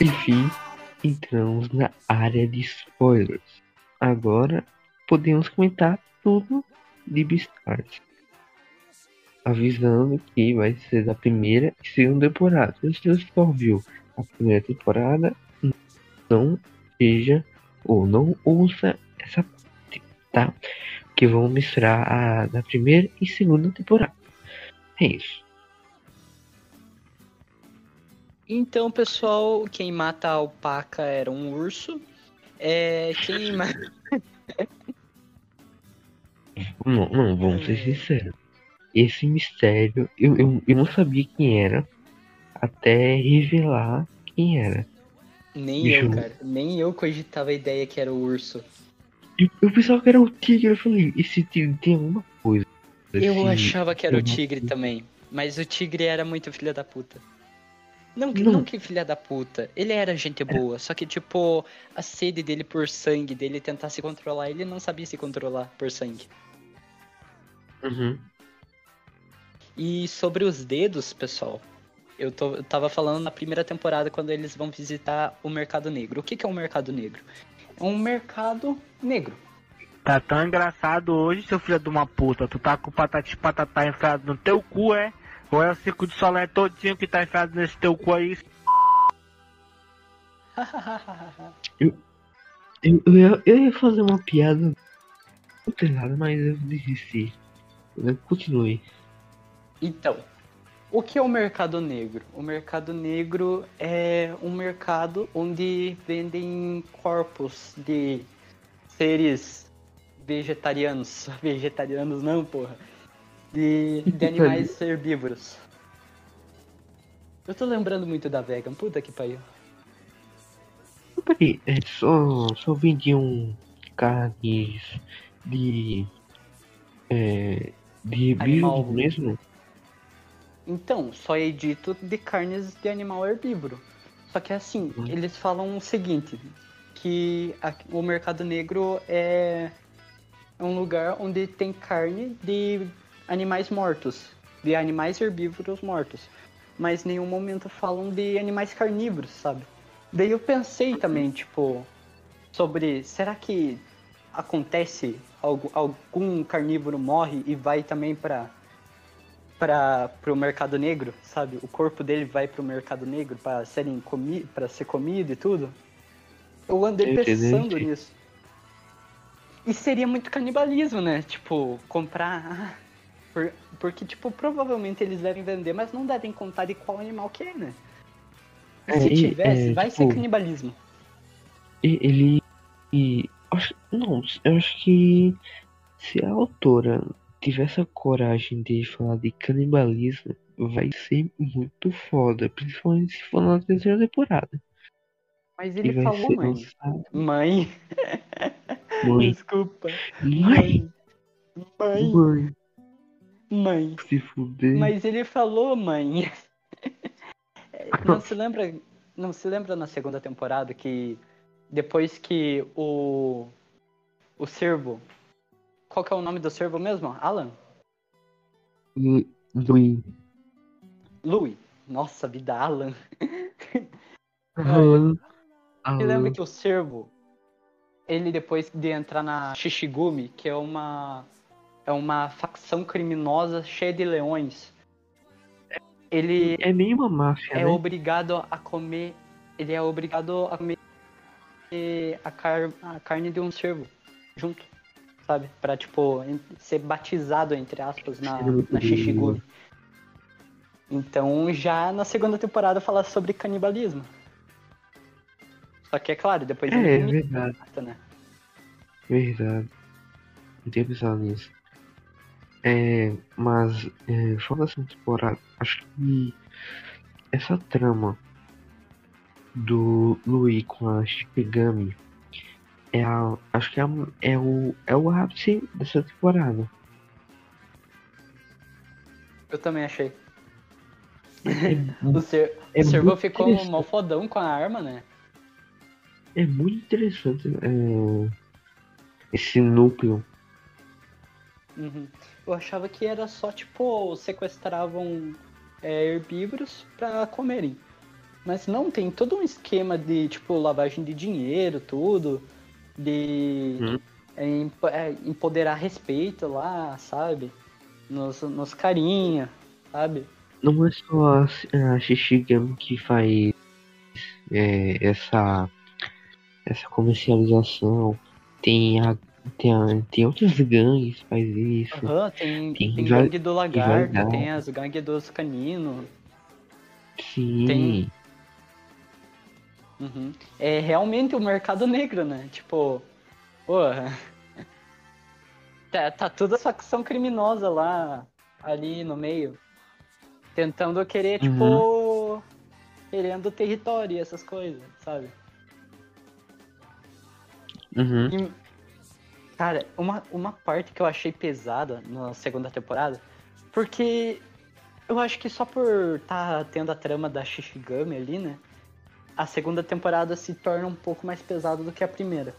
Enfim, entramos na área de spoilers. Agora podemos comentar tudo de Beastars. Avisando que vai ser da primeira e segunda temporada. Se você só viu a primeira temporada, não veja ou não ouça essa parte, tá? Que vão misturar a da primeira e segunda temporada. É isso. Então, pessoal, quem mata a alpaca era um urso. É, quem ma- Não, não, vamos ser sinceros. Esse mistério, eu, eu, eu não sabia quem era até revelar quem era. Nem eu, cara. Nem eu cogitava a ideia que era o urso. Eu, eu pensava que era o tigre, eu falei, esse tigre tem alguma coisa. Eu Esse- achava que era o tigre coisa. também. Mas o tigre era muito filha da puta. Não, que- Não. não que filha da puta. Ele era gente boa. Só que, tipo, a sede dele por sangue, dele tentar se controlar, ele não sabia se controlar por sangue. Uhum. E sobre os dedos, pessoal, eu, tô, eu tava falando na primeira temporada quando eles vão visitar o mercado negro. O que, que é um mercado negro? É um mercado negro. Tá tão engraçado hoje, seu filho de uma puta. Tu tá com o patati patatá enfiado no teu cu, é? Ou é o circo de solé todinho que tá enfiado nesse teu cu aí? Eu, eu, ia, eu ia fazer uma piada não tem nada, mas eu desisti. Eu Continue. Então, o que é o mercado negro? O mercado negro é um mercado onde vendem corpos de seres vegetarianos. Vegetarianos não, porra. De, de animais herbívoros. Eu tô lembrando muito da vegan, puta que pariu. Peraí, é, só, só vendiam carnes de. É, de Animal. herbívoros mesmo? Então, só é dito de carnes de animal herbívoro. Só que assim, Hum. eles falam o seguinte, que a- o mercado negro é um lugar onde tem carne de animais mortos, de animais herbívoros mortos. Mas em nenhum momento falam de animais carnívoros, sabe? Daí eu pensei também, tipo, sobre será que acontece algo, algum carnívoro morre e vai também para para pro mercado negro, sabe? O corpo dele vai pro mercado negro para serem comi para ser comido e tudo. Eu andei pensando nisso. E seria muito canibalismo, né? Tipo, comprar ah, por- porque tipo, provavelmente eles devem vender, mas não devem contar de qual animal que é, né? É, se tivesse, é, vai ser tipo- canibalismo. E- Ele. E, acho, não, eu acho que se a autora tivesse a coragem de falar de canibalismo, vai ser muito foda. Principalmente se for na terceira temporada. Mas ele falou ser mãe. lançado. Mãe, Mãe, desculpa. mãe, Mãe, mãe, mãe. se fuder. Mas ele falou, mãe. Não se lembra, não se lembra na segunda temporada que depois que o o servo, qual que é o nome do servo mesmo? Alan? Luiz. Louis. Nossa, vida Alan. Alan. Você lembra Alan. que o servo, ele depois de entrar na Shishigumi, que é uma é uma facção criminosa cheia de leões, ele É meio uma máfia, é né? obrigado a comer. Ele é obrigado a comer a, car, a carne de um cervo junto, sabe? Pra, tipo, ser batizado, entre aspas, na, na Shishigumi. Então, já na segunda temporada fala sobre canibalismo. Só que é claro, depois É, ele é verdade, né? verdade. Não tinha pensado nisso. É, mas, é, falando dessa temporada, acho que essa trama do Louis com a Shikigami é a, acho que é, a- é o é o ápice dessa temporada. Eu também achei. É, O, Ser... É o Servo ficou interessante. mal fodão com a arma, né? é muito interessante é, esse núcleo. Uhum. Eu achava que era só, tipo, sequestravam é, herbívoros pra comerem. Mas não, tem todo um esquema de, tipo, lavagem de dinheiro, tudo. De Uhum. é, é, empoderar respeito lá, sabe? Nos, nos carinha, sabe? Não é só a, a Shishigami que faz é, essa essa comercialização. Tem a tem, tem outras gangues que faz isso. Aham, tem, Tem tem gangue do lagarto, tem as gangues dos caninos. Sim. Tem- Uhum. É realmente o mercado negro, né? Tipo, porra. Tá, tá toda essa facção criminosa lá, ali no meio. Tentando querer, tipo. Querendo território e essas coisas, sabe? Uhum. E, cara, uma, uma parte que eu achei pesada na segunda temporada, porque eu acho que só por tá tendo a trama da Shishigami ali, né? A segunda temporada se torna um pouco mais pesada do que a primeira.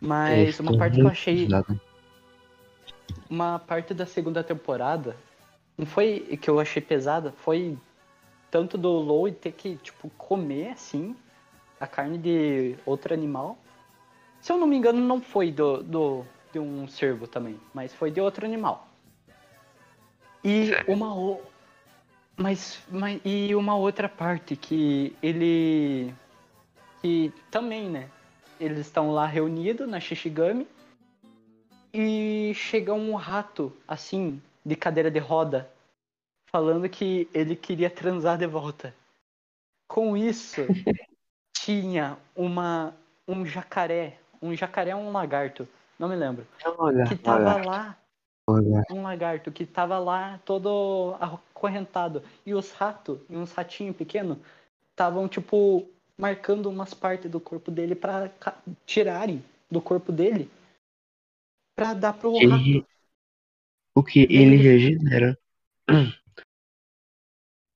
Mas É, uma ficou parte que eu achei. Uma parte da segunda temporada não foi que eu achei pesada, foi tanto do Lowe ter que, tipo, comer assim a carne de outro animal. Se eu não me engano, não foi do, do de um cervo também, mas foi de outro animal. E uma o... mas, mas e uma outra parte que ele que também, né? Eles estão lá reunidos na Shishigami e chega um rato assim de cadeira de roda falando que ele queria transar de volta. Com isso, tinha uma um jacaré, um jacaré ou um lagarto, não me lembro, Olha, que tava lá olha. um lagarto que tava lá todo acorrentado. E os ratos, e uns ratinhos pequenos, estavam, tipo, marcando umas partes do corpo dele pra ca- tirarem do corpo dele pra dar pro rato. Ele, o que ele ele- regenera.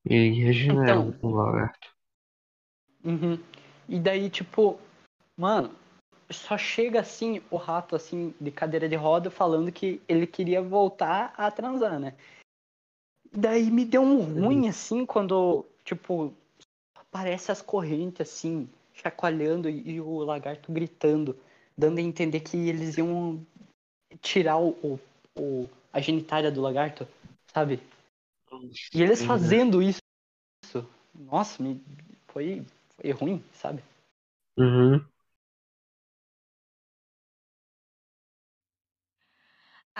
Ele regenera Então. um lagarto. Uhum. E daí, tipo, mano, só chega assim o rato, assim, de cadeira de roda, falando que ele queria voltar a transar, né? Daí me deu um ruim, assim, quando, tipo, aparece as correntes, assim, chacoalhando e, o lagarto gritando, dando a entender que eles iam tirar o, o, a genitália do lagarto, sabe? E eles Uhum. fazendo isso, nossa, me foi, foi ruim, sabe? Uhum.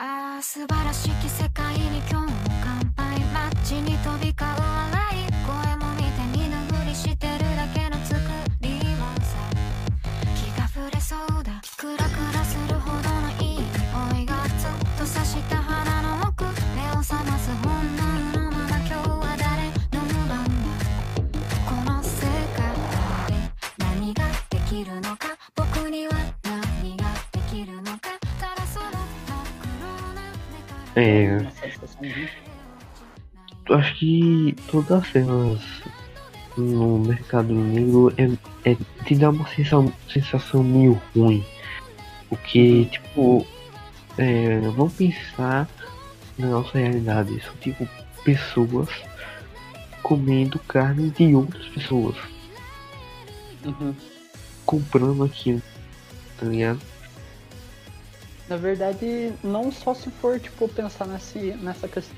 ああ素晴らしき世界に今日も乾杯街に飛び交う笑い声も見て見ぬふりしてるだけの作りはさ気が触れそうだ。クラクラするほどのいい匂いがずっと刺した鼻の奥。目を覚ます本能のまま今日は誰の番だこの世界で何ができるのか。僕には É, acho que todas as cenas no mercado negro é, é te dá uma sensação, sensação meio ruim. Porque, tipo, é, vamos pensar na nossa realidade. São tipo pessoas comendo carne de outras pessoas. Uhum. Comprando aquilo. Tá ligado? Na verdade, não só se for, tipo, pensar nesse, nessa questão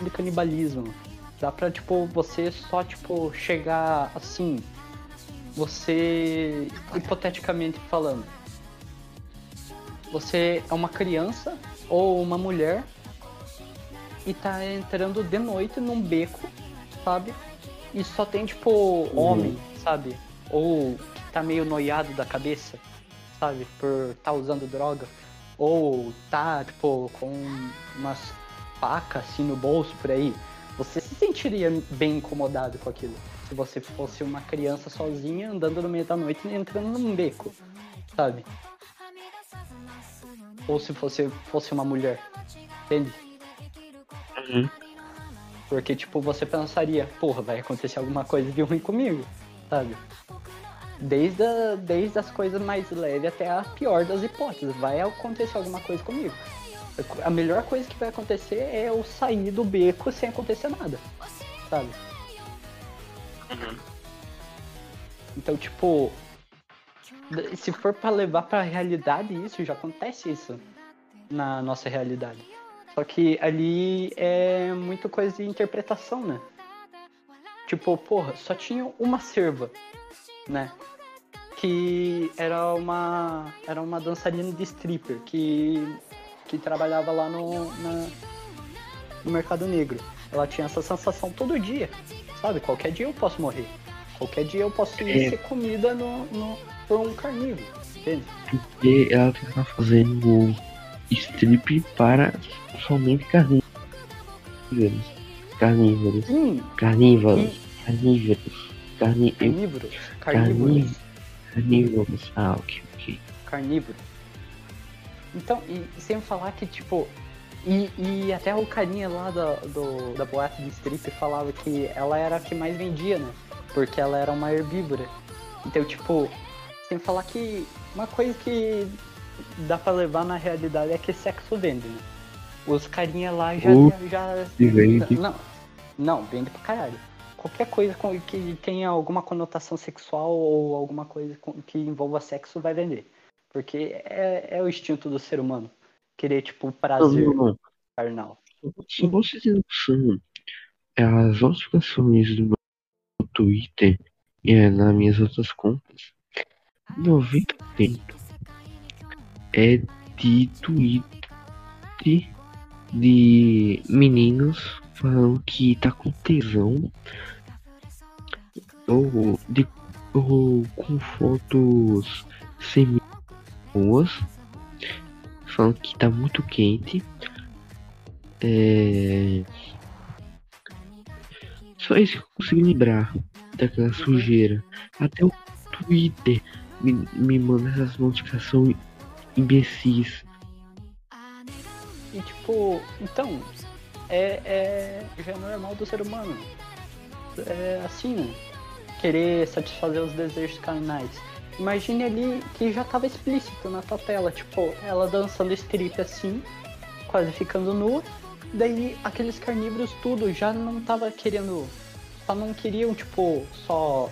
de canibalismo. Dá pra, tipo, você só, tipo, chegar assim. Você, hipoteticamente falando, você é uma criança ou uma mulher e tá entrando de noite num beco, sabe? E só tem, tipo, homem, sabe? Ou que tá meio noiado da cabeça, sabe? Por tá usando droga. Ou tá, tipo, com umas facas assim no bolso por aí. Você se sentiria bem incomodado com aquilo. Se você fosse uma criança sozinha andando no meio da noite e entrando num beco. sabe? Ou se fosse, fosse uma mulher, entende? Uhum. Porque, tipo, você pensaria, porra, vai acontecer alguma coisa de ruim comigo, sabe? Desde, a- desde as coisas mais leves até a pior das hipóteses, vai acontecer alguma coisa comigo. A melhor coisa que vai acontecer é eu sair do beco sem acontecer nada, sabe? Então, tipo, se for pra levar pra realidade isso, já acontece isso na nossa realidade. Só que ali é muito coisa de interpretação, né? Tipo, porra, só tinha uma serva, né? Que era uma era uma dançarina de stripper que que trabalhava lá no na- no mercado negro. Ela tinha essa sensação todo dia, sabe? Qualquer dia eu posso morrer. Qualquer dia eu posso É. ser comida no, no, por um carnívoro, entende? Porque ela tá fazendo strip para somente carnívoros. Carnívoros. Sim, Carnívoros. Carnívoros. Carni... carnívoros, carnívoros, Carnívoros. Carnívoros. Ah, ok, ok. carnívoro. Então, e, e sem falar que, tipo, e, e até o carinha lá da, do, da boate de strip falava que ela era a que mais vendia, né? Porque ela era uma herbívora. Então, tipo, sem falar que uma coisa que dá pra levar na realidade é que sexo vende, né? Os carinha lá já. Uh, já se vende. Não, não, vende pra caralho. Qualquer coisa que tenha alguma conotação sexual ou alguma coisa que envolva sexo vai vender. Porque é, é o instinto do ser humano. Querer, tipo, prazer não, não. carnal. Se você tem noção, as notificações do meu Twitter e é, nas minhas outras contas, 90% é de tweet de meninos falando que tá com tesão ou, de, ou com fotos semi-boas falando que tá muito quente é... Só isso que eu consigo lembrar daquela sujeira. Até o Twitter me, me manda essas notificações imbecis. E tipo, então, é, é já é normal do ser humano. É assim, né? Querer satisfazer os desejos carnais. Imagine ali que já tava explícito na tua tela, tipo, ela dançando strip assim, quase ficando nua. Daí aqueles carnívoros tudo já não tava querendo. Só não queriam, tipo, só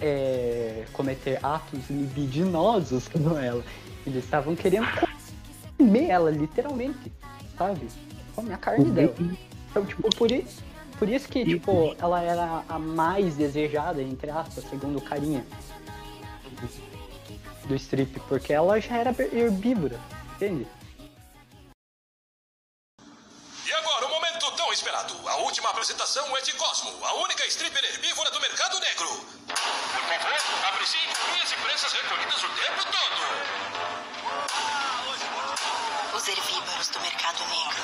é, cometer atos libidinosos com ela. Eles estavam querendo comer ela, literalmente, sabe? Comer a carne dela. Então, tipo, por isso, por isso que, tipo, ela era a mais desejada, entre aspas, segundo o carinha do strip, porque ela já era herbívora, entende? E agora, o momento tão esperado. A última apresentação é de Cosmo, a única stripper herbívora do mercado negro. Por favor, apreciem minhas impressas recolhidas o tempo todo. Os herbívoros do mercado negro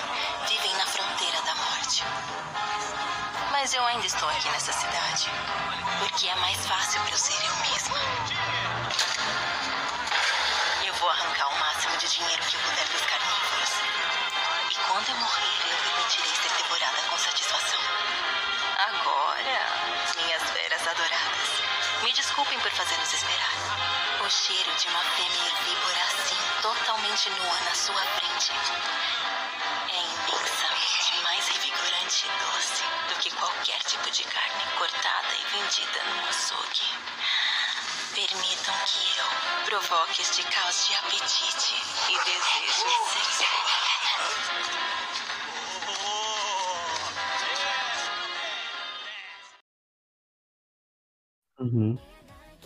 vivem na fronteira da morte. Mas eu ainda estou aqui nessa cidade porque é mais fácil para eu ser eu mesma. Eu vou arrancar o máximo de dinheiro que eu puder dos carnívoros. E quando eu morrer, eu repetirei ser devorada com satisfação. Agora, minhas feras adoradas, me desculpem por fazê-los esperar. O cheiro de uma fêmea herbívora assim, totalmente nua na sua frente, é imensamente mais revigorante e doce do que qualquer tipo de carne cortada e vendida no açougue. Permitam que eu provoque este caos de apetite e desejo sexual.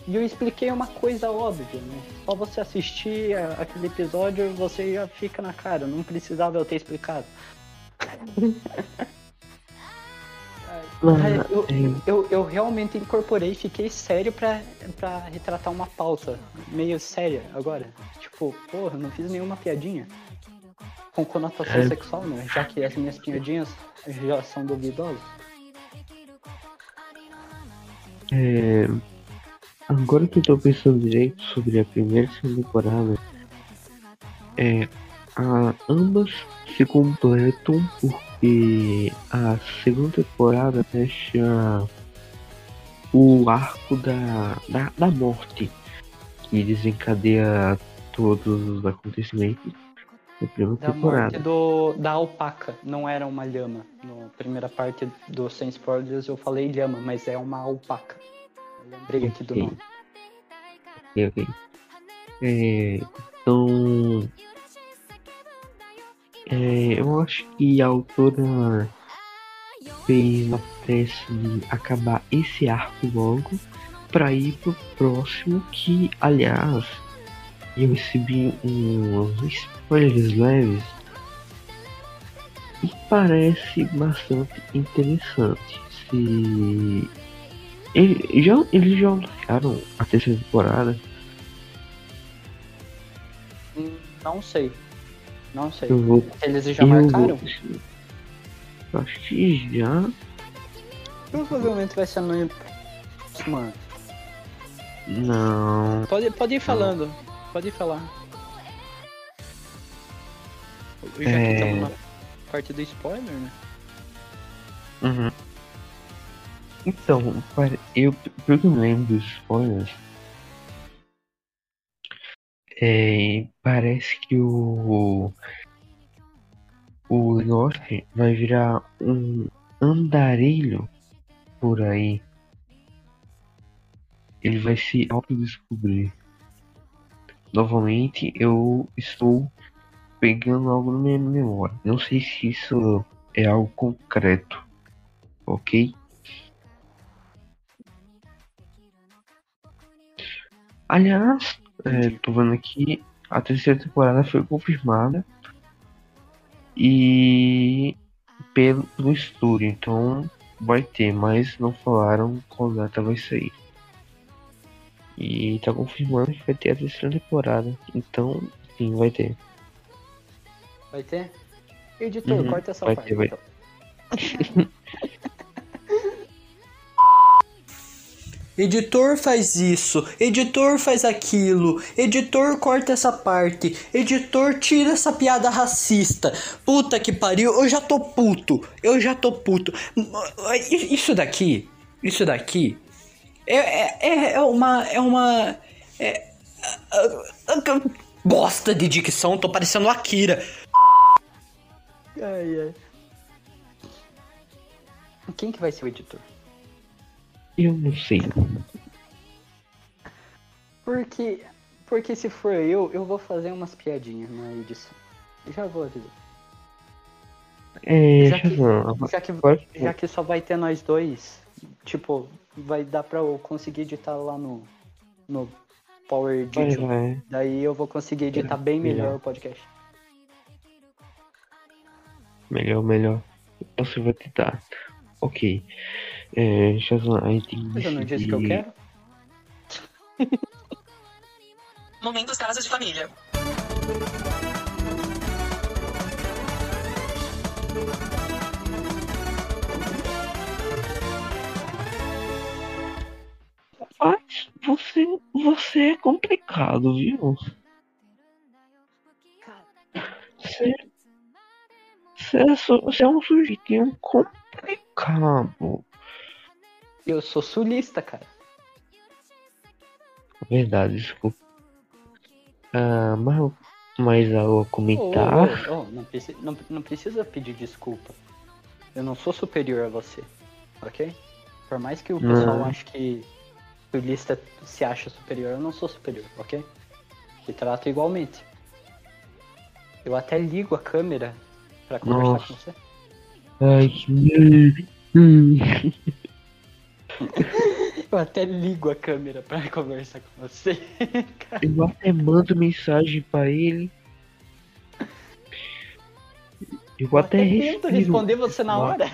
E eu expliquei uma coisa óbvia, né? Só você assistir a- aquele episódio, você já fica na cara. Não precisava eu ter explicado. Cara, eu, eu, eu realmente incorporei e fiquei sério pra, pra retratar uma pauta meio séria agora. Tipo, porra, não fiz nenhuma piadinha. Com conotação É. sexual, né? Já que as minhas piadinhas já são duvidosas. É, Agora que eu tô pensando direito sobre a primeira e segunda temporada, é, a, ambas se completam porque a segunda temporada fecha o arco da, da, da morte que desencadeia todos os acontecimentos da primeira Da temporada. morte do, da alpaca, não era uma lhama. Na primeira parte do Sem Spoilers eu falei lhama, mas é uma alpaca. Lembrei aqui do Ok. nome. Ok, ok. É, então. é, eu acho que a autora fez uma pressa de acabar esse arco logo para ir pro próximo que, aliás, eu recebi uns spoilers leves e parece bastante interessante. Se ele, já, eles já anunciaram a terceira temporada. Não sei. Não sei. Vou. Eles já eu marcaram? vou- acho que já. Provavelmente vai ser no próximo ano. Não. Pode, pode ir falando. Pode ir falar. Já É. que estamos na parte do spoiler, né? Uhum. Então, eu, pelo que eu me lembro dos spoilers, é, parece que o o norte vai virar um andarilho por aí. Ele vai se autodescobrir. Novamente, eu estou pegando algo na minha memória. Não sei se isso é algo concreto, ok? Aliás, é, tô vendo aqui, a terceira temporada foi confirmada e pelo no estúdio, então vai ter, mas não falaram qual data vai sair. E tá confirmando que vai ter a terceira temporada, então sim, vai ter. Vai ter? Editor, Uhum, corta essa vai parte. ter, vai. então. Editor faz isso, editor faz aquilo, editor corta essa parte, editor tira essa piada racista. Puta que pariu, eu já tô puto, eu já tô puto. Isso daqui, isso daqui é, é, é uma. É uma. É, bosta de dicção, tô parecendo Akira. Ai, ai. Quem que vai ser o editor? Eu não sei. Porque, porque se for eu, eu vou fazer umas piadinhas na edição. Já vou avisar. É, Já que- Shazam, Já que, já que só vai ter nós dois, tipo, vai dar pra eu conseguir editar lá no, no Power vai. Daí eu vou conseguir editar bem melhor o podcast. Melhor, melhor. Você vai tentar. Ok. É, Shazam, aí tem que Mas eu não disse que eu quero? Momentos Casas de Família. Mas você, você é complicado, viu? Você, você, é, você é um sujeitinho complicado. Eu sou sulista, cara. Verdade, desculpa. Ah, mas, mas ao Ô, comentar. ô, ô, ô, não, preci- não- não precisa pedir desculpa. Eu não sou superior a você, ok? Por mais que o Não. pessoal ache que o lista se acha superior, eu não sou superior, ok? Te trato igualmente. Eu até ligo a câmera pra conversar Nossa. com você. Ai, que. Eu até ligo a câmera pra conversar com você. cara. Eu até mando mensagem pra ele. Eu Eu até, até tento respiro. responder você na hora.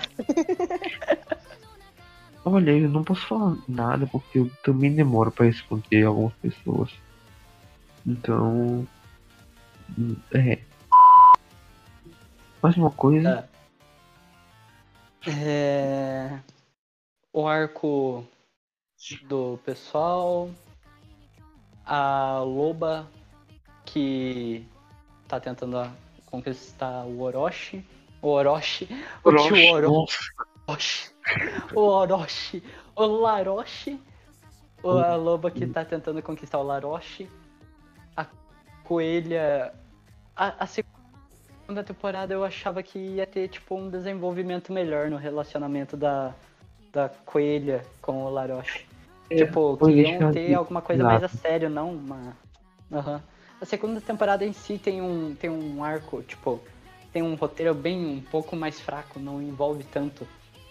Olha, eu não posso falar nada porque eu também demoro pra responder algumas pessoas. Então. É. Mais uma coisa. Tá. É... O arco do pessoal. A loba que tá tentando conquistar o Orochi. O Orochi. O tio Orochi. Orochi. O Orochi. O Laroche. O, a loba que tá tentando conquistar o Laroche. A coelha. A, a segunda temporada eu achava que ia ter tipo um desenvolvimento melhor no relacionamento da, da coelha com o Laroche. tipo, que foi iam deixado ter alguma coisa mais a exato. sério, não uma. Aham. A segunda temporada em si tem um, tem um arco, tipo, tem um roteiro bem um pouco mais fraco, não envolve tanto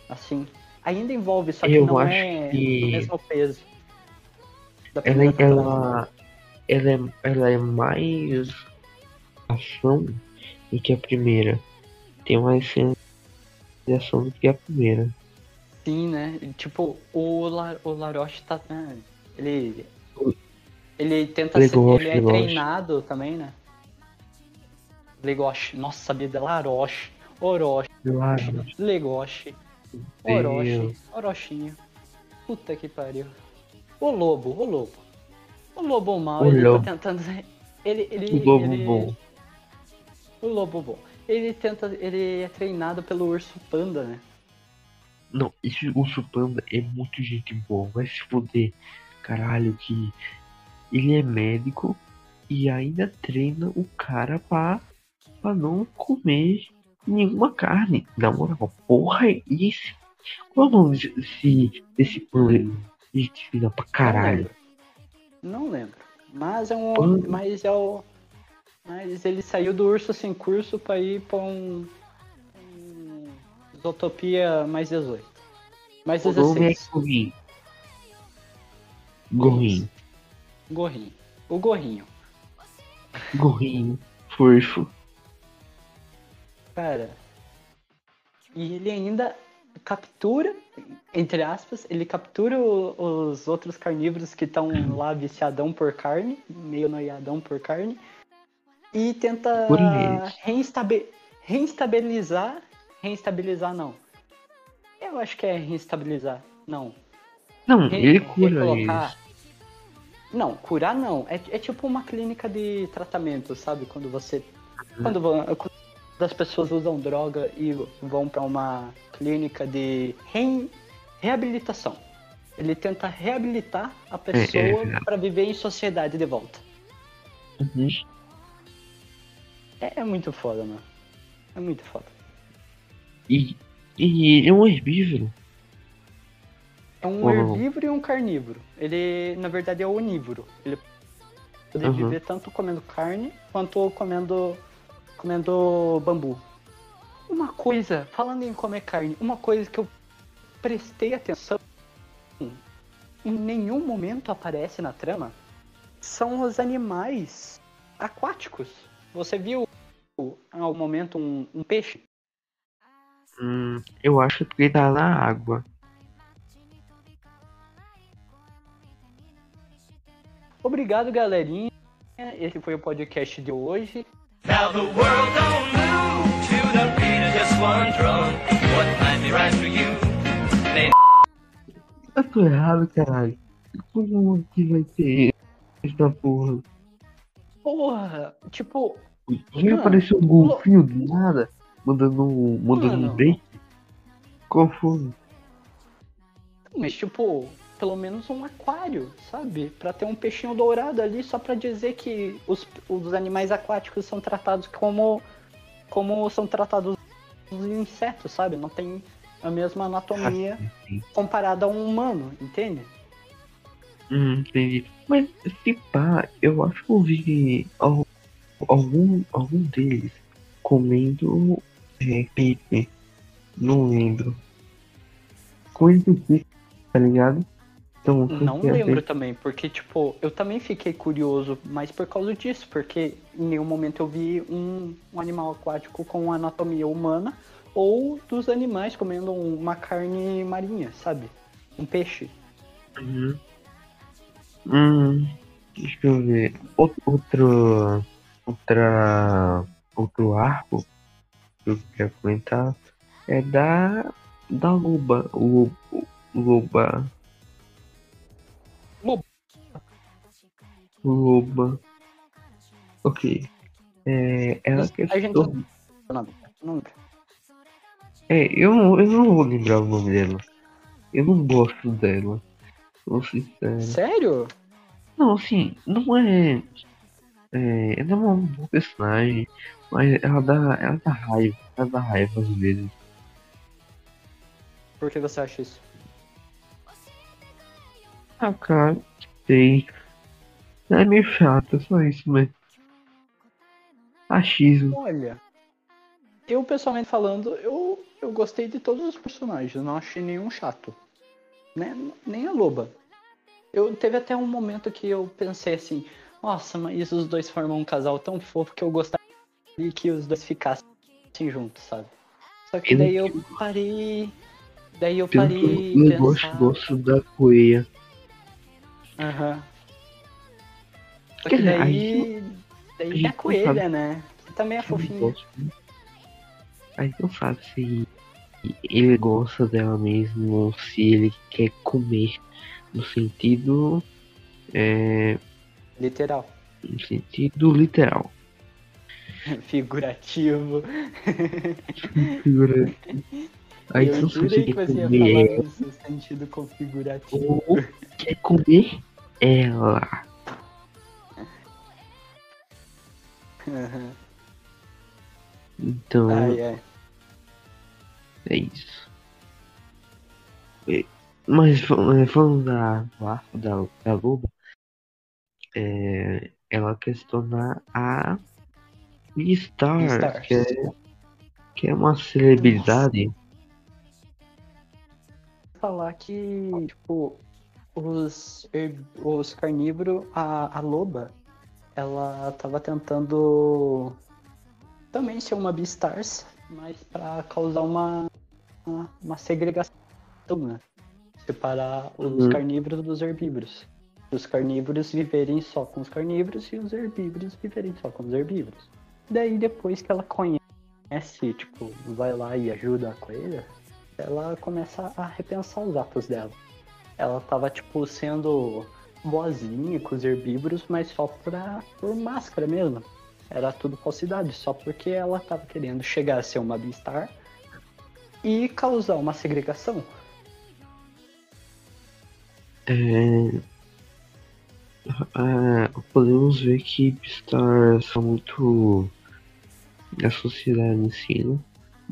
assim. Ainda envolve, só que Eu não é que- do mesmo peso. Ela, temporada. ela, ela, é, ela é mais ação do que a primeira. Tem mais cena de ação do que a primeira. Sim, né? Tipo, o, La, o Laroche tá. né, Ele. Ele tenta ser. Ele é treinado também, né? Legoshi. Nossa, sabia da Laroche. Orochi. Claro. Legoshi. Orochi. Orochinho. Puta que pariu. O lobo, o lobo. O lobo mal, O ele lobo. tá tentando. Ele. ele O lobo ele- bom. O lobo bom. Ele tenta. Ele é treinado pelo urso panda, né? Não, esse urso panda é muito gente boa. Vai se foder. Caralho, que ele é médico e ainda treina o cara pra, pra não comer nenhuma carne. Na moral, porra, esse. Qual é o nome desse, desse panda? Gente fina pra caralho. Não lembro. Mas é um. Hum. Mas é o. Mas ele saiu do urso sem curso pra ir pra um Isotopia mais 18. Mais O nome é 16. Gorrinho. Gorrinho. Gorrinho. O gorrinho. Gorrinho. Furfo. Cara. E ele ainda captura, entre aspas, ele captura o- os outros carnívoros que estão lá viciadão por carne, meio noiadão por carne, e tenta reinstabe- reestabilizar. Reestabilizar não. Eu acho que é reestabilizar. Não. Não, Re- ele cura recolocar- eles. Não, curar não. É, é tipo uma clínica de tratamento, sabe? Quando você. Quando, vo- quando as pessoas usam droga e vão pra uma clínica de rein- reabilitação. Ele tenta reabilitar a pessoa é. pra viver em sociedade de volta. Uhum. É, é muito foda, mano. É muito foda. E, e é um herbívoro. É um Ou não? herbívoro e um carnívoro. Ele, na verdade, é onívoro. Ele pode viver tanto comendo carne quanto comendo, comendo bambu. Uma coisa, falando em comer carne, uma coisa que eu prestei atenção, em nenhum momento aparece na trama, são os animais aquáticos. Você viu em algum momento um, um peixe? Hum, eu acho que ele tá na água. Obrigado, galerinha. Esse foi o podcast de hoje. Now the world don't move to the beat of just one drum. What might be right for you Eu tô errado, caralho. Como que vai ter essa porra? Porra, tipo, Vai Mano, aparecer um golfinho do nada, mandando, um- mandando um Mano. Qual foi? mas tipo, pelo menos um aquário, sabe? Pra ter um peixinho dourado ali, só pra dizer que os, os animais aquáticos são tratados como como são tratados os insetos, sabe? Não tem a mesma anatomia Sim. comparada a um humano, entende? Hum, entendi. Mas se pá, eu acho que eu vi al- algum, algum deles comendo é, peixe. Não lembro. Coisa assim, tá ligado? Então, Não que lembro peixe- também, porque, tipo, eu também fiquei curioso, mas por causa disso, porque em nenhum momento eu vi um, um animal aquático com anatomia humana ou dos animais comendo uma carne marinha, sabe? Um peixe. Uhum. Hum, deixa eu ver. Out- Outro. Outra. Outro arco que eu quero comentar é da. Da o- Loba. Loba. Ok. É, ela a gente. É, eu, não- eu não vou lembrar o nome dela. Eu não gosto dela. Sou sincero. Sério? Não, assim, não é. é ela é uma boa personagem, mas ela dá, ela dá raiva. Ela dá raiva às vezes. Por que você acha isso? Ah, cara, sei. É meio chato, só isso, mas. Achismo. Olha, eu pessoalmente falando, eu, eu gostei de todos os personagens, não achei nenhum chato. Né? Nem a loba. Eu teve até um momento que eu pensei assim, nossa, mas os dois formam um casal tão fofo que eu gostaria que os dois ficassem juntos, sabe? Só que daí eu parei. Daí eu parei eu e gosto, gosto da coelha. Aham. Só Quer que dizer, daí. Daí gente tem a não coelha, sabe. né? Que também é fofinha. Aí não sabe se ele gosta dela mesmo ou se ele quer comer. No sentido. É, Literal. no sentido literal. Figurativo. Figura. Aí eu jurei que você ia falar isso no sentido configurativo. ou quer comer ela. Aham. Então. Ai, ai. É isso. É, Mas fal- é, falando da, da, da loba, é, ela quer se tornar a Star, Beastars. que é, que é uma celebridade. Falar que, tipo, os, os carnívoros, a, a loba, ela tava tentando também ser uma Beastars, mas pra causar uma, uma, uma segregação, né? Separar os Uhum. carnívoros dos herbívoros. Os carnívoros viverem só com os carnívoros e os herbívoros viverem só com os herbívoros. Daí depois que ela conhece, tipo, vai lá e ajuda a coelha, ela começa a repensar os atos dela. Ela tava, tipo, sendo boazinha com os herbívoros, mas só pra, por máscara mesmo. Era tudo falsidade, só porque ela tava querendo chegar a ser uma Beastar e causar uma segregação. É, ah, podemos ver que Beastars são muito da sociedade em si, né?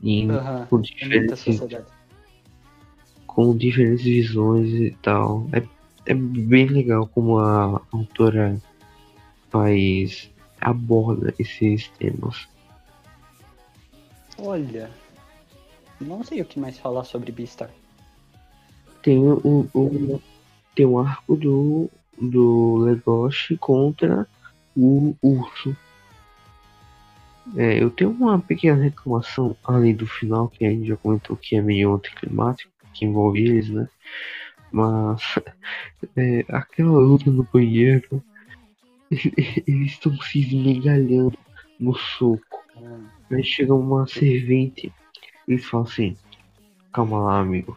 E Aham, com, diferentes, com diferentes visões e tal. É, é bem legal como a autora faz aborda esses temas. Olha, não sei o que mais falar sobre Beastar. Tem o, o tem o arco do do Legoshi contra o urso. É, eu tenho uma pequena reclamação além do final que a gente já comentou que é meio anticlimático, que envolve eles, né? Mas é, aquela luta no banheiro, eles estão se esmigalhando no soco. Aí chega uma servente eles falam assim, calma lá amigo,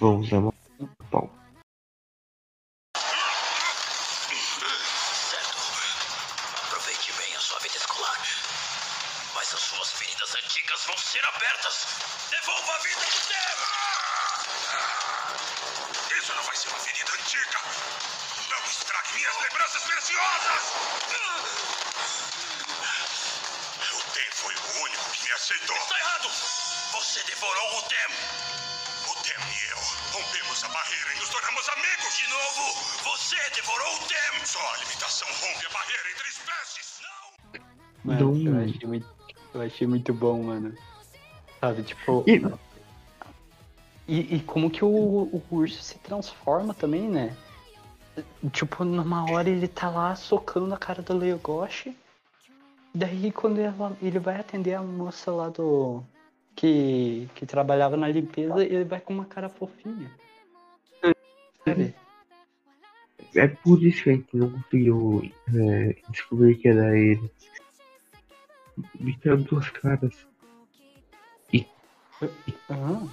vamos dar uma pau. Achei muito bom, mano. Sabe, tipo. E- E, e como que o, o urso se transforma também, né? Tipo, numa hora ele tá lá socando a cara do Legoshi. Daí quando ela- ele vai atender a moça lá do. Que, que trabalhava na limpeza, ele vai com uma cara fofinha. Sabe? É por isso que a gente não conseguiu é, descobrir que era ele. Me deram duas caras. Aham.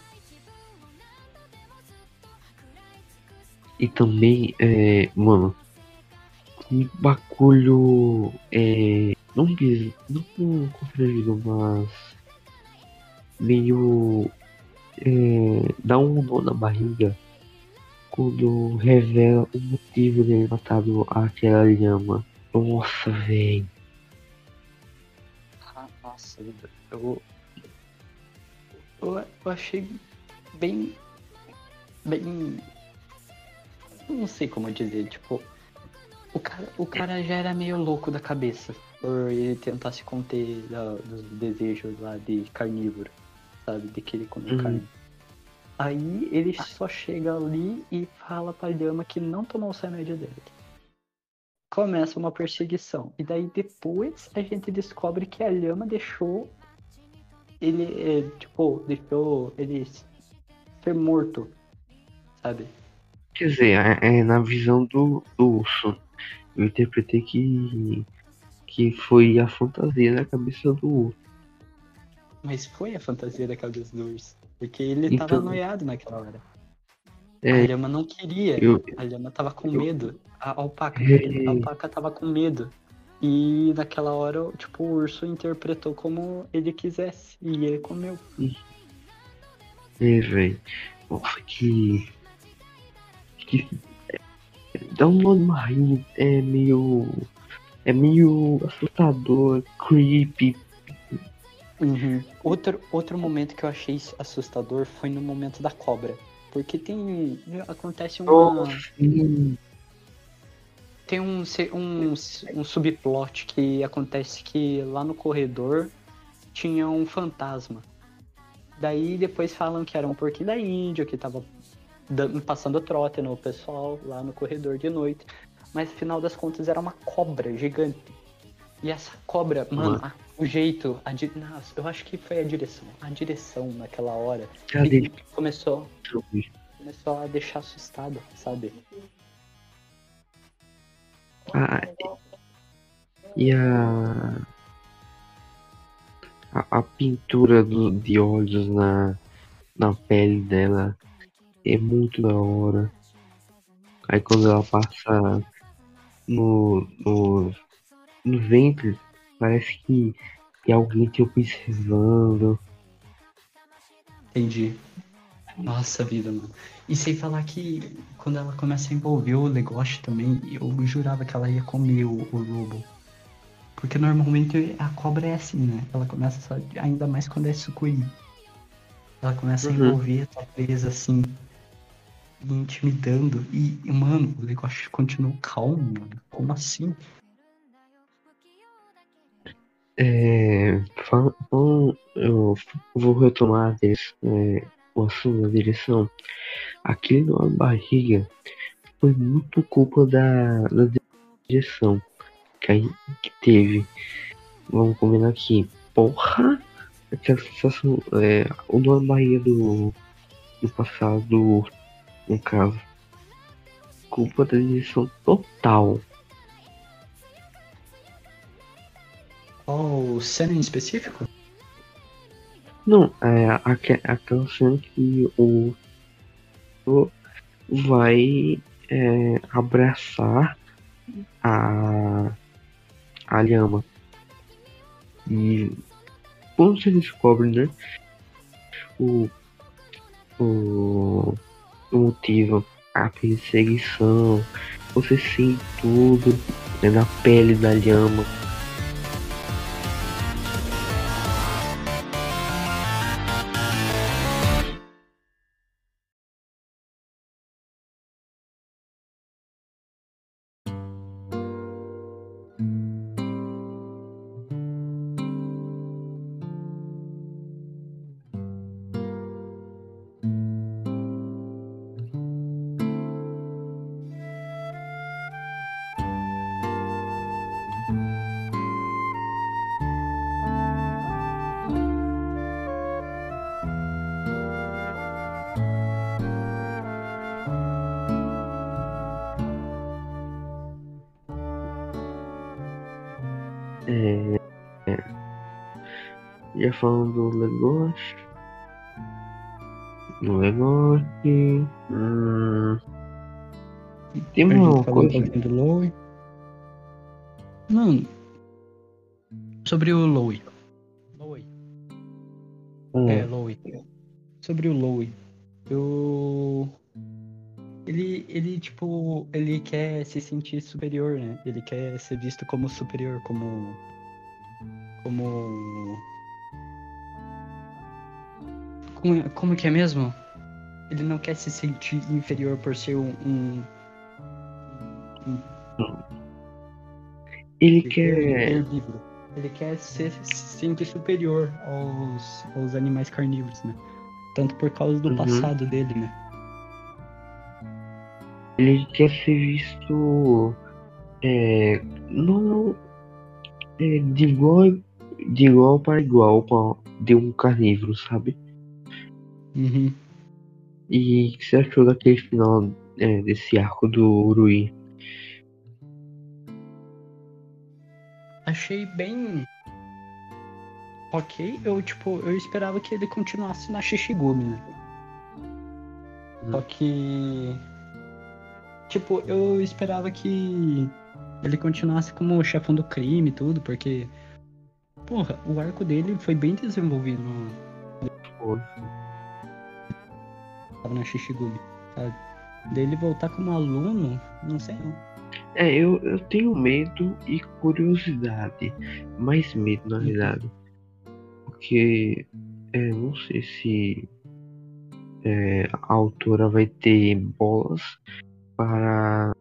E também, é, mano, um bagulho. É, não bis, não constrangido, mas. meio. É, dá um nó na barriga quando revela o motivo dele matado aquela lhama. Nossa, velho. Eu, eu, eu achei bem. bem. Não sei como dizer, tipo. O cara, o cara já era meio louco da cabeça por ele tentar se conter da- dos desejos lá de carnívoro, sabe? De querer comer Uhum. carne. Aí ele só chega ali e fala pra Lhama que não tomou o remédio dele. Começa uma perseguição. E daí depois a gente descobre que a Lhama deixou ele, é, tipo, deixou ele ser morto, sabe? Quer dizer, é, é na visão do, do urso. Eu interpretei que. que foi a fantasia na cabeça do urso. Mas foi a fantasia da cabeça do urso. Porque ele tava Então- noiado naquela hora. A É, Lhama não queria. eu, A Lhama tava com eu- medo. A alpaca, É. a alpaca tava com medo. E naquela hora, tipo, o urso interpretou como ele quisesse. E ele comeu. É, velho. Nossa, que. que. Dá um de barriga, é meio. É meio assustador, creepy. Outro, outro momento que eu achei assustador foi no momento da cobra. Porque tem. Acontece uma. Sim. Tem um, um, um subplot que acontece que lá no corredor tinha um fantasma. Daí depois falam que era um porquinho da Índia, que tava passando trote no pessoal lá no corredor de noite. Mas no final das contas era uma cobra gigante. E essa cobra, mano, Mano. a- o jeito, a di... Eu acho que foi a direção. A direção naquela hora deixou. começou, começou a deixar assustado, sabe? Ah, e a, a. a pintura do, de olhos na, na pele dela é muito da hora. Aí quando ela passa no, no, no ventre, parece que, que alguém te observando. Entendi. Nossa vida, mano. E sem falar que quando ela começa a envolver o negócio também, eu jurava que ela ia comer o, o lobo. Porque normalmente a cobra é assim, né? Ela começa só, ainda mais quando é sucuri. Ela começa a Uhum. envolver a tua presa assim, e intimidando. E, e, mano, o negócio continua calmo, mano. Como assim? É, eu vou retomar esse, é, o assunto da direção. Aquele na barriga foi muito culpa da, da direção que, aí, que teve. Vamos combinar aqui. Porra! Aquela sensação. É, o na barriga do, do passado, no caso. Culpa da direção total. Qual cena em específico? Não, é aque- aquela cena que o o vai é, abraçar a, a lhama. E quando você descobre, né, o, o, o motivo, a perseguição, você sente tudo né, na pele da lhama. Pouquinho do Lowe. Mano. Sobre o Lowe. Lowe. Hum, É, Lowe. Sobre o Lowe. Eu. Ele, ele, tipo, ele quer se sentir superior, né? Ele quer ser visto como superior, como. Como. Como, como que é mesmo? Ele não quer se sentir inferior por ser um- um Ele Ele quer. Ele quer ser, se sentir superior aos, aos animais carnívoros, né? Tanto por causa do Uhum. passado dele, né? Ele quer ser visto. É, não. É, de igual, de igual para igual com a- de um carnívoro, sabe? Uhum. E o que você achou daquele final é, desse arco do Urui? Achei bem. Ok, eu tipo, eu esperava que ele continuasse na Shishigumi, né? Só Hum. que. Tipo, eu esperava que ele continuasse como chefão do crime e tudo, porque. Porra, o arco dele foi bem desenvolvido no, tava na Shishigumi. Sabe? Dele voltar como aluno, não sei não. É, eu, eu tenho medo e curiosidade. Mais medo, na verdade. Porque é, não sei se é, a autora vai ter bolas para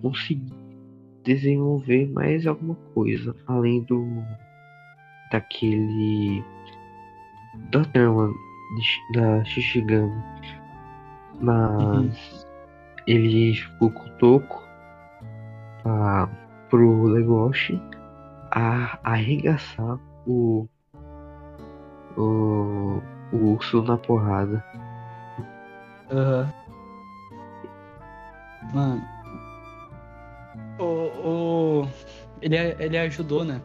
conseguir desenvolver mais alguma coisa além do daquele da trama de da Shishigami. Mas ele ficou com o Toco pro Legoshi a arregaçar o, o, o urso na porrada. Aham. Mano. O, o. Ele, ele ajudou, né?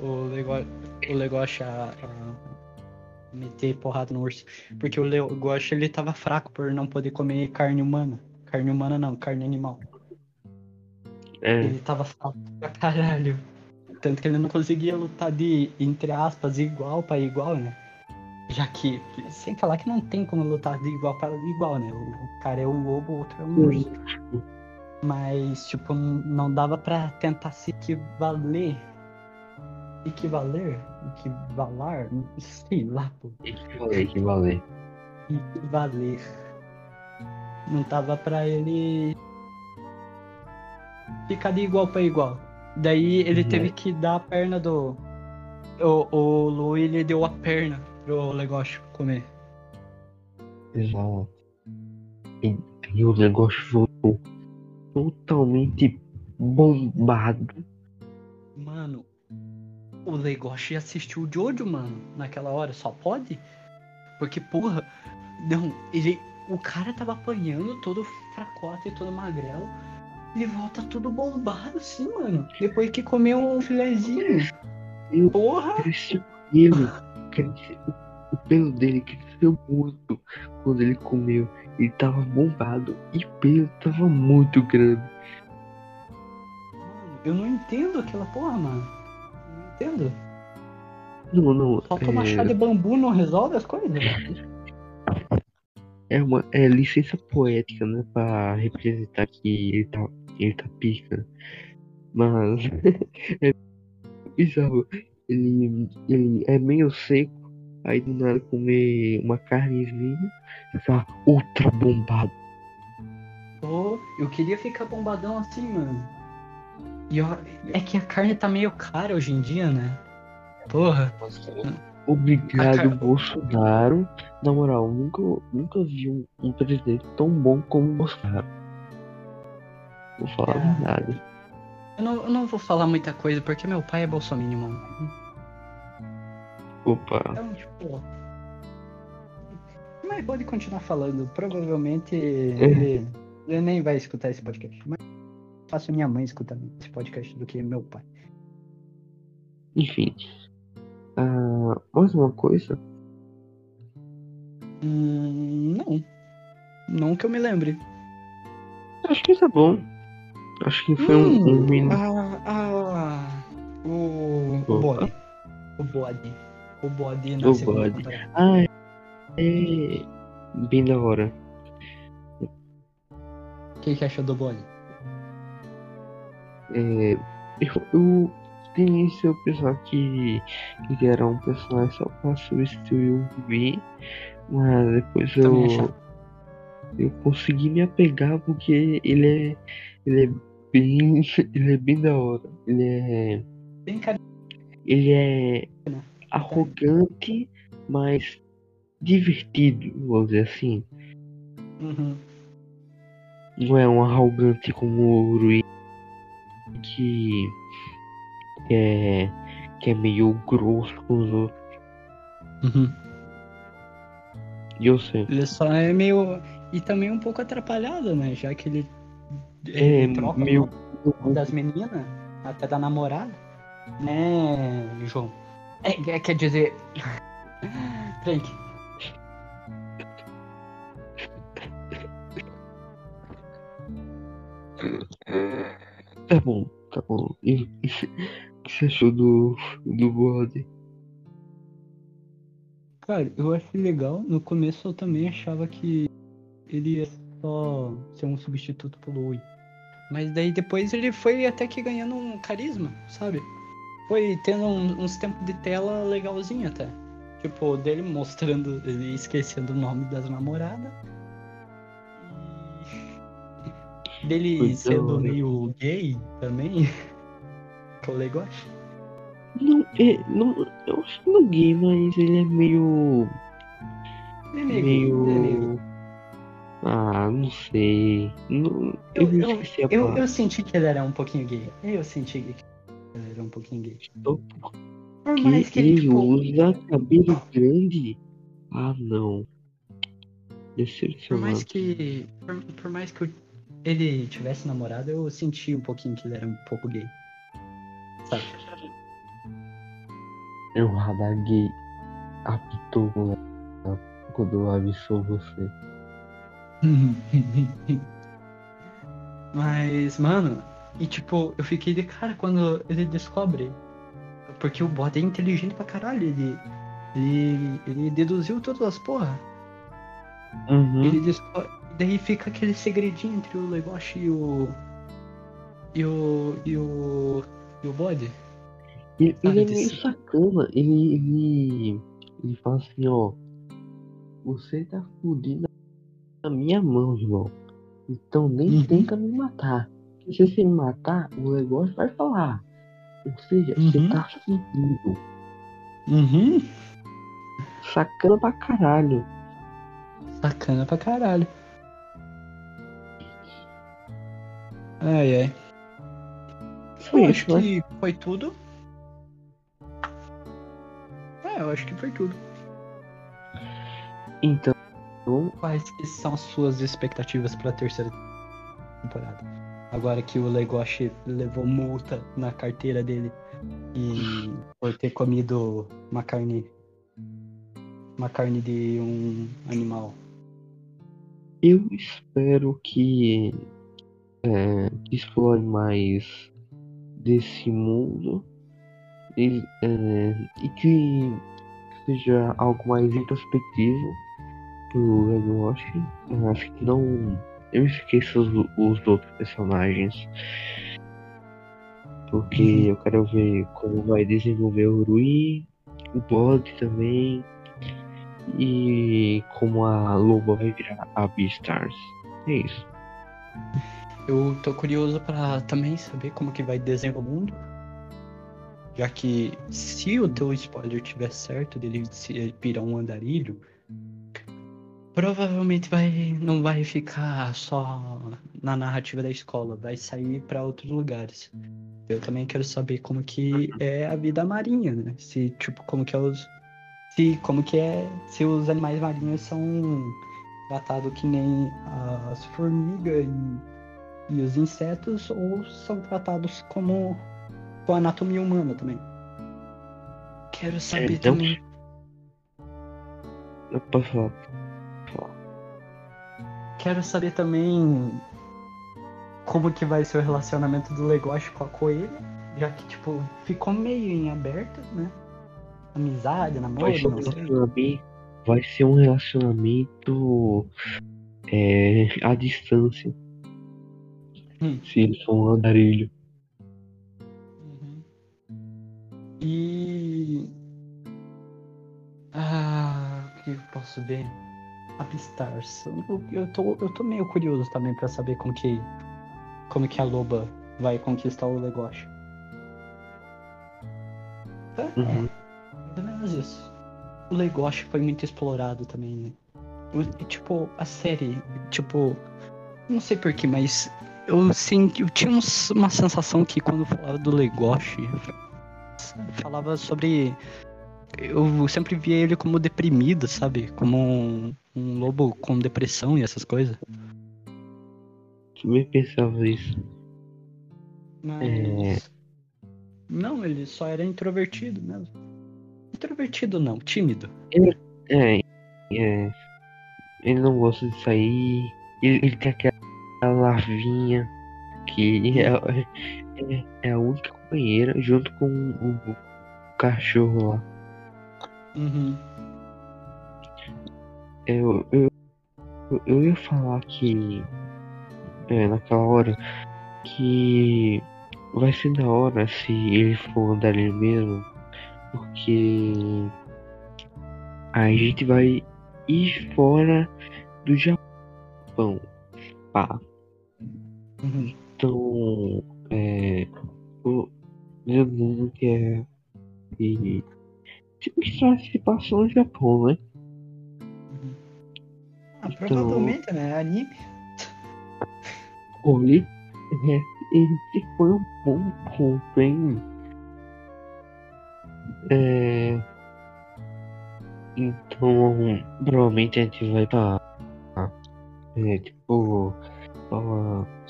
O Legoshi, o Legoshi a, a meter porrada no urso. Porque o Legoshi ele tava fraco por não poder comer carne humana. Carne humana não, carne animal. É, Ele tava fraco pra caralho. Tanto que ele não conseguia lutar de, entre aspas, igual pra igual, né? Já que, sem falar que não tem como lutar de igual para igual, né? O cara é um lobo, o outro é um urso. Mas, tipo, não dava pra tentar se equivaler. Equivaler? Equivalar? Sei lá, pô. equivaler, equivaler. Equivaler. Não tava pra ele ficar de igual pra igual. Daí ele Uhum. teve que dar a perna do. O, o Lu ele deu a perna pro Legoshi comer. Exato. E, e o negócio voltou totalmente bombado. Mano, o Legoshi assistiu o Jojo, mano, naquela hora. Só pode? Porque, porra, não, ele. O cara tava apanhando todo fracote, todo magrelo. Ele volta tudo bombado assim, mano. Depois que comeu um filezinho. Eu- Porra! Cresceu cresceu, o pelo dele cresceu muito quando ele comeu. Ele tava bombado e o pelo tava muito grande. Mano, eu não entendo aquela porra, mano. Não entendo. Não, não. Só tomar chá de É, bambu não resolve as coisas? é uma é licença poética, né? Pra representar que ele tá, ele tá pica. Mas é bizarro. Ele, ele é meio seco. Aí do nada comer uma carnezinha, ficar ultra bombado. Pô, eu queria ficar bombadão assim, mano. E ó, é que a carne tá meio cara hoje em dia, né? Porra. Obrigado, car- Bolsonaro. Na moral, nunca, nunca vi um, um presidente tão bom como o Bolsonaro. Vou falar a verdade. Eu não, eu não vou falar muita coisa porque meu pai é bolsominion, mano. Opa, Então, tipo. Mas pode continuar falando. Provavelmente ele, ele nem vai escutar esse podcast. Mas faço minha mãe escutar esse podcast do que meu pai. enfim. Ah, mais uma coisa. Hum, não. Não que eu me lembre. Acho que tá bom. Acho que foi um, um Hum, menino. ah, ah, o, o bode. O bode. O bode O na segunda bode. temporada. Ah, é. Bem da hora. O que, que achou do bode? É, eu, eu tenho esse pessoal que, que era um personagem só pra substituir o Vi, mas depois eu, eu consegui me apegar porque ele é, ele é bem, ele é bem da hora. Ele é, Bem cara. ele é arrogante, mas divertido, vou dizer assim. Uhum. Não é um arrogante como o Rui que é que é meio grosso com os outros. Uhum. E eu sei. Ele só é meio. E também um pouco atrapalhado, né? Já que ele. É, troca nome das meninas, até da namorada. Né, João? É, é, quer dizer. Frank. Tá bom, tá bom. E, o que você achou do, do bode? Cara, eu achei legal. No começo eu também achava que ele ia só ser um substituto pro Louie. Mas daí depois ele foi até que ganhando um carisma, sabe? Foi tendo um- uns tempos de tela legalzinho até. Tipo, dele mostrando, ele esquecendo o nome das namoradas. E dele da sendo hora. meio gay também. Que eu legal. Não, é, não, eu acho que não é gay, mas ele é meio. Ele é meio ele é meio meio. Ah, não sei. Não, eu, Eu, eu, esqueci a eu, eu senti que ele era um pouquinho gay. Eu senti que ele era um pouquinho gay. Por mais que ele, ele tipo, usa cabelo grande. Ah, não. por mais que. Por, por mais que eu- ele tivesse namorado, eu senti um pouquinho que ele era um pouco gay. Sabe? É um radar gay apitou quando- quando avisou você. Mas, mano, e tipo, eu fiquei de cara quando ele descobre. Porque o bot é inteligente pra caralho. Ele, ele, ele deduziu todas as porra. Uhum. Ele descobre. Daí fica aquele segredinho entre o Legoshi e o. E o. E o. E o bode. Ele, ele é meio sacana. Ele, ele, ele fala assim, ó. Você tá fudido na minha mão, irmão. Então nem Uhum. tenta me matar. Se você me matar, o negócio vai falar. Ou seja, você Uhum. tá fudido. Uhum. Sacana pra caralho. Sacana pra caralho. Ai ai. Foi eu isso, acho né? que foi tudo. É, eu acho que foi tudo. Então, Quais que são as suas expectativas pra terceira temporada? Agora que o Legoshi levou multa na carteira dele e por ter comido uma carne. Uma carne de um animal. eu espero que, é, explore mais desse mundo e, é, e que seja algo mais introspectivo Legoshi. Eu acho que não. Eu esqueço os, os outros personagens. Porque Uhum. eu quero ver como vai desenvolver o Rui, o Bode também. E como a Loba vai virar a Beastars. É isso. Eu tô curioso pra também saber como que vai desenvolver o mundo. Já que se o teu spoiler tiver certo dele se pirar um andarilho, provavelmente vai não vai ficar só na narrativa da escola, vai sair pra outros lugares. Eu também quero saber como que é a vida marinha, né? Se tipo como que é os se como que é se os animais marinhos são tratados que nem as formigas e e os insetos ou são tratados como com a anatomia humana também. Quero saber então- também. Posso falar. Quero saber também como que vai ser o relacionamento do Legoshi com a Coelho, já que, tipo, ficou meio em aberto, né? Amizade, namoro, Vai ser um não sei. relacionamento, vai ser um relacionamento é, à distância. Hum. Se eles for um andarilho. Uhum. E. Ah, o que eu posso ver? A Beastars. Eu, eu, tô, eu tô meio curioso também pra saber como que. Como que a loba vai conquistar o Legoshi. É, Uhum. ou menos isso. O Legoshi foi muito explorado também, né? E, tipo, a série, tipo. Não sei porquê, mas eu senti. Eu tinha uma sensação que quando falava do Legoshi, falava sobre. Eu sempre via ele como deprimido, sabe? Como um, um lobo com depressão e essas coisas. Também pensava isso. Mas. Não, ele só era introvertido mesmo. Introvertido não, tímido. É, é. Ele não gosta de sair. Ele, ele tem aquela larvinha que é, é, é a única companheira junto com o, o cachorro lá. Uhum. Eu, eu, eu- ia falar que é, naquela hora que vai ser da hora se ele for andar ali mesmo, porque a gente vai ir fora do Japão. Pá. Uhum. Então, é, o meu mundo que tipo que se passou no Japão, né? Ah, Então- provavelmente, né? Anime. Olha, é, esse foi um bom ponto, hein? É, então, provavelmente a gente vai pra, é, tipo, pra,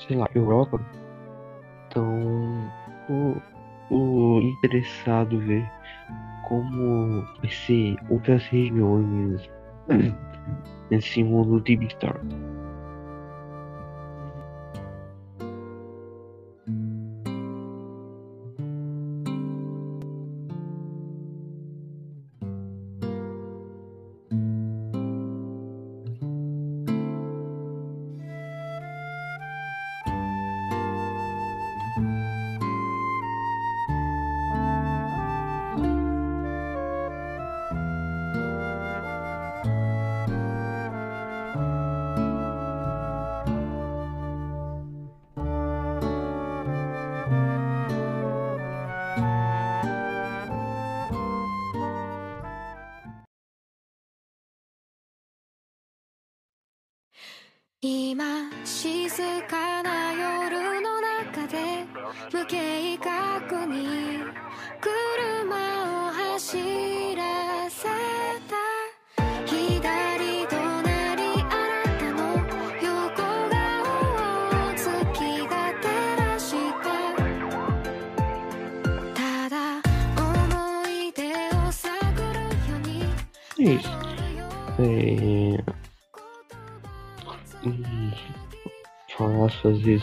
sei lá, Europa. Então, o, o interessado ver como ser outras regiões nesse mundo de Beastar.「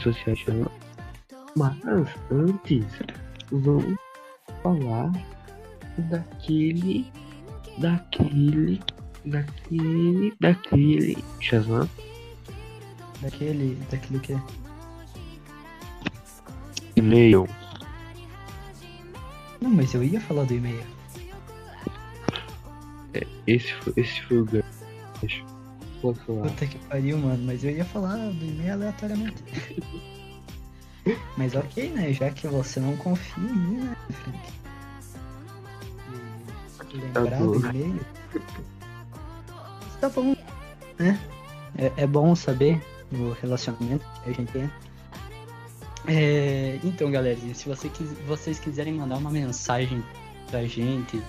sociais. Mas antes, vamos falar daquele. Daquele. Daquele. Daquele. Shazam. Daquele. Daquele que. E-mail. Não, mas eu ia falar do e-mail. Esse foi, esse foi o gancho. Pode falar. Puta que pariu, mano. Mas eu ia falar do e-mail aleatoriamente. mas ok, né? Já que você não confia em mim, né, Frank? E lembrar do e-mail. Tá bom, né? É, é bom saber o relacionamento que a gente tem. É, então, galerinha, se você vocês quiserem mandar uma mensagem pra gente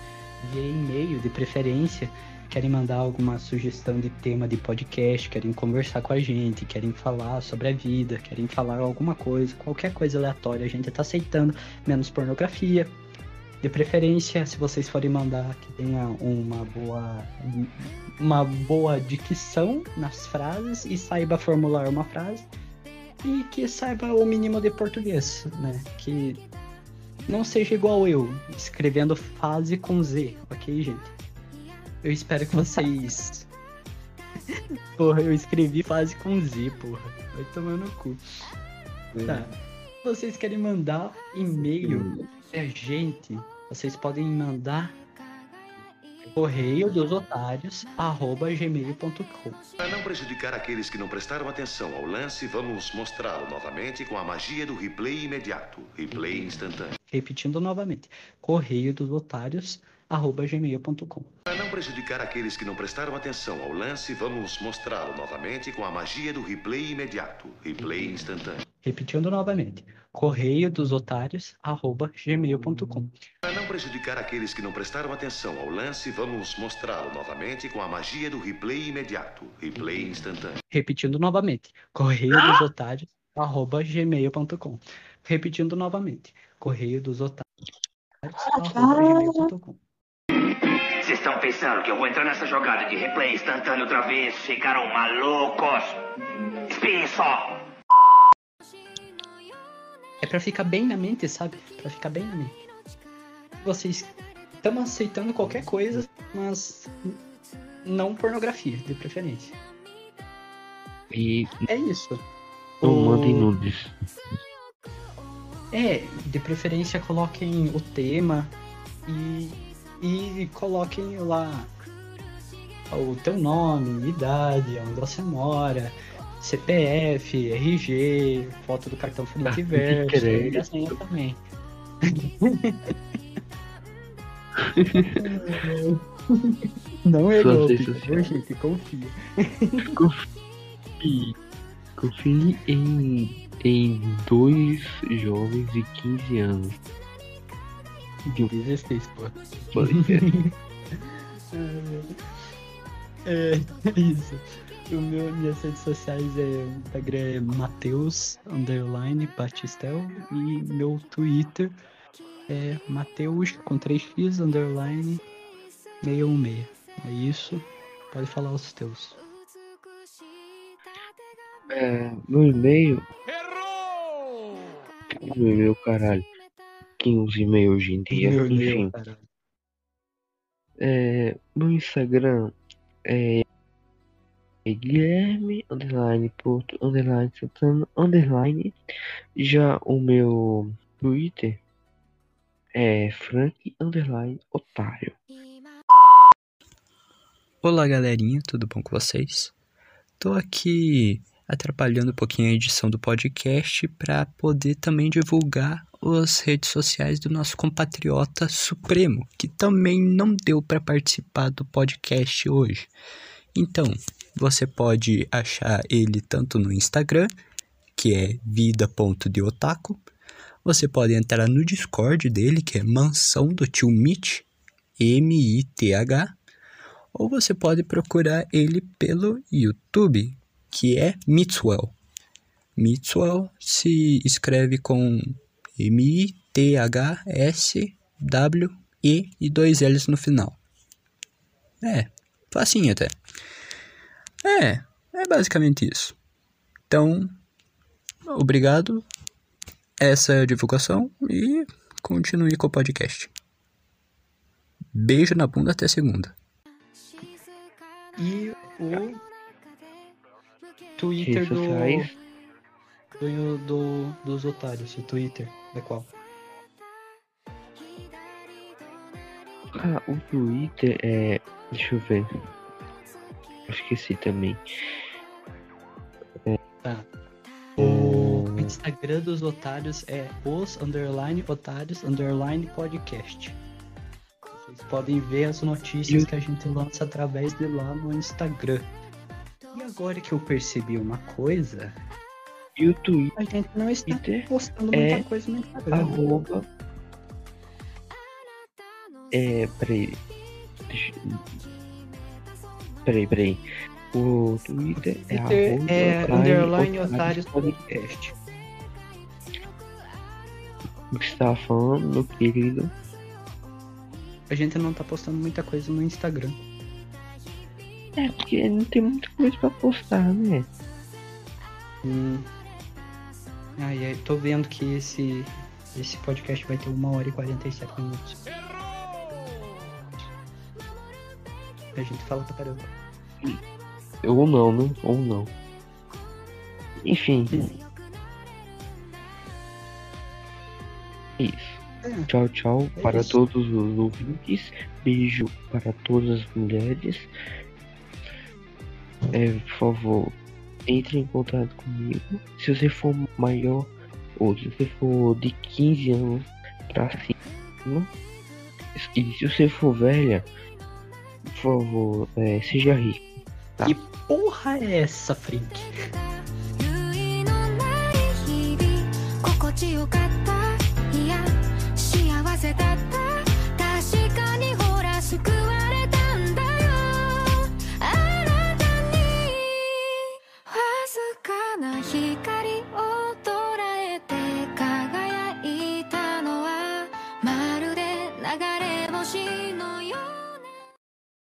via e-mail, de preferência, querem mandar alguma sugestão de tema de podcast, querem conversar com a gente, querem falar sobre a vida, querem falar alguma coisa, qualquer coisa aleatória, a gente tá aceitando, menos pornografia. De preferência, se vocês forem mandar que tenha uma boa uma boa dicção nas frases e saiba formular uma frase. e que saiba o mínimo de português, né? Que não seja igual eu, escrevendo fase com Z, ok, gente? Eu espero que vocês. porra, eu escrevi fase com Z, porra. Vai tomar no cu. Tá. Se vocês querem mandar e-mail pra gente, vocês podem mandar correio dos otários arroba gmail.com. Para não prejudicar aqueles que não prestaram atenção ao lance, vamos mostrá-lo novamente com a magia do replay imediato, replay instantâneo. Repetindo novamente, correio dos otários arroba gmail.com. Para não prejudicar aqueles que não prestaram atenção ao lance, vamos mostrá-lo novamente com a magia do replay imediato, replay instantâneo. Repetindo novamente, correio dos otários arroba gmail.com. Para não prejudicar aqueles que não prestaram atenção ao lance, vamos mostrá-lo novamente com a magia do replay imediato, replay instantâneo. Repetindo novamente, correio dos otários arroba gmail.com. Repetindo novamente, correio dos otários arroba gmail.com. Vocês estão pensando que eu vou entrar nessa jogada de replay instantâneo outra vez? Ficaram malucos? Espiem só! É pra ficar bem na mente, sabe? Pra ficar bem na mente. Vocês estão aceitando qualquer coisa, mas não pornografia, de preferência. E É isso. não O- mandem nudes. É, de preferência coloquem o tema e, e coloquem lá o teu nome, idade, onde você mora, CPF, RG, foto do cartão frente e verso, crédito. e a senha também. Não é golpe, sociais. gente? Confia. Confie, confie em, em dois jovens de 15 anos. De 16, pô. É, é isso. O meu, minhas redes sociais é o Instagram é Mateus underline Batistel e meu Twitter é Mateus com 3x underline 616. É isso. Pode falar os teus. É, meu e-mail. Meu e-mail, caralho. Quem usa e-mail hoje em dia? Meu Enfim. caralho. É, meu Instagram é Guilherme underline Porto underline Santana underline. Já o meu Twitter é Frank underline Otário. Olá galerinha, tudo bom com vocês? Tô aqui atrapalhando um pouquinho a edição do podcast para poder também divulgar as redes sociais do nosso compatriota Supremo, que também não deu para participar do podcast hoje. Então, você pode achar ele tanto no Instagram, que é vida.deotaku, você pode entrar no Discord dele, que é mansão do tio Mitch, M-I-T-H, ou você pode procurar ele pelo YouTube, que é Mitswell. Mitswell se escreve com M-I-T-H-S-W-E e dois L's no final. É, facinho até. É, é basicamente isso. Então, obrigado. Essa é a divulgação e continue com o podcast. Beijo na bunda até segunda. E o Twitter do, do, do- dos otários. O Twitter é qual? Ah, o Twitter é. Deixa eu ver. Eu esqueci também. Tá. O Instagram dos otários é os underline otários underline podcast. Vocês podem ver as notícias que a gente lança através de lá no Instagram. E agora que eu percebi uma coisa, E o Twitter a gente não está postando é muita coisa no Instagram. arroba. É, peraí. Deixa... Peraí, peraí. O Twitter é Twitter arroba é underline otários podcast. O que você tava falando, meu querido? A gente não tá postando muita coisa no Instagram. É, porque não tem muita coisa pra postar, né? Hum, Ai, ai, tô vendo que esse, esse podcast vai ter uma hora e 47 minutos. A gente fala pra caramba. Ou não, né? Ou não. Enfim. Isso. É, Tchau, tchau É para isso. todos os ouvintes. Beijo para todas as mulheres. É, por favor, entre em contato comigo. Se você for maior, ou se você for de 15 anos pra cima, e se você for velha, por favor, é, seja rico. Tá? Que porra é essa, Frink? かな光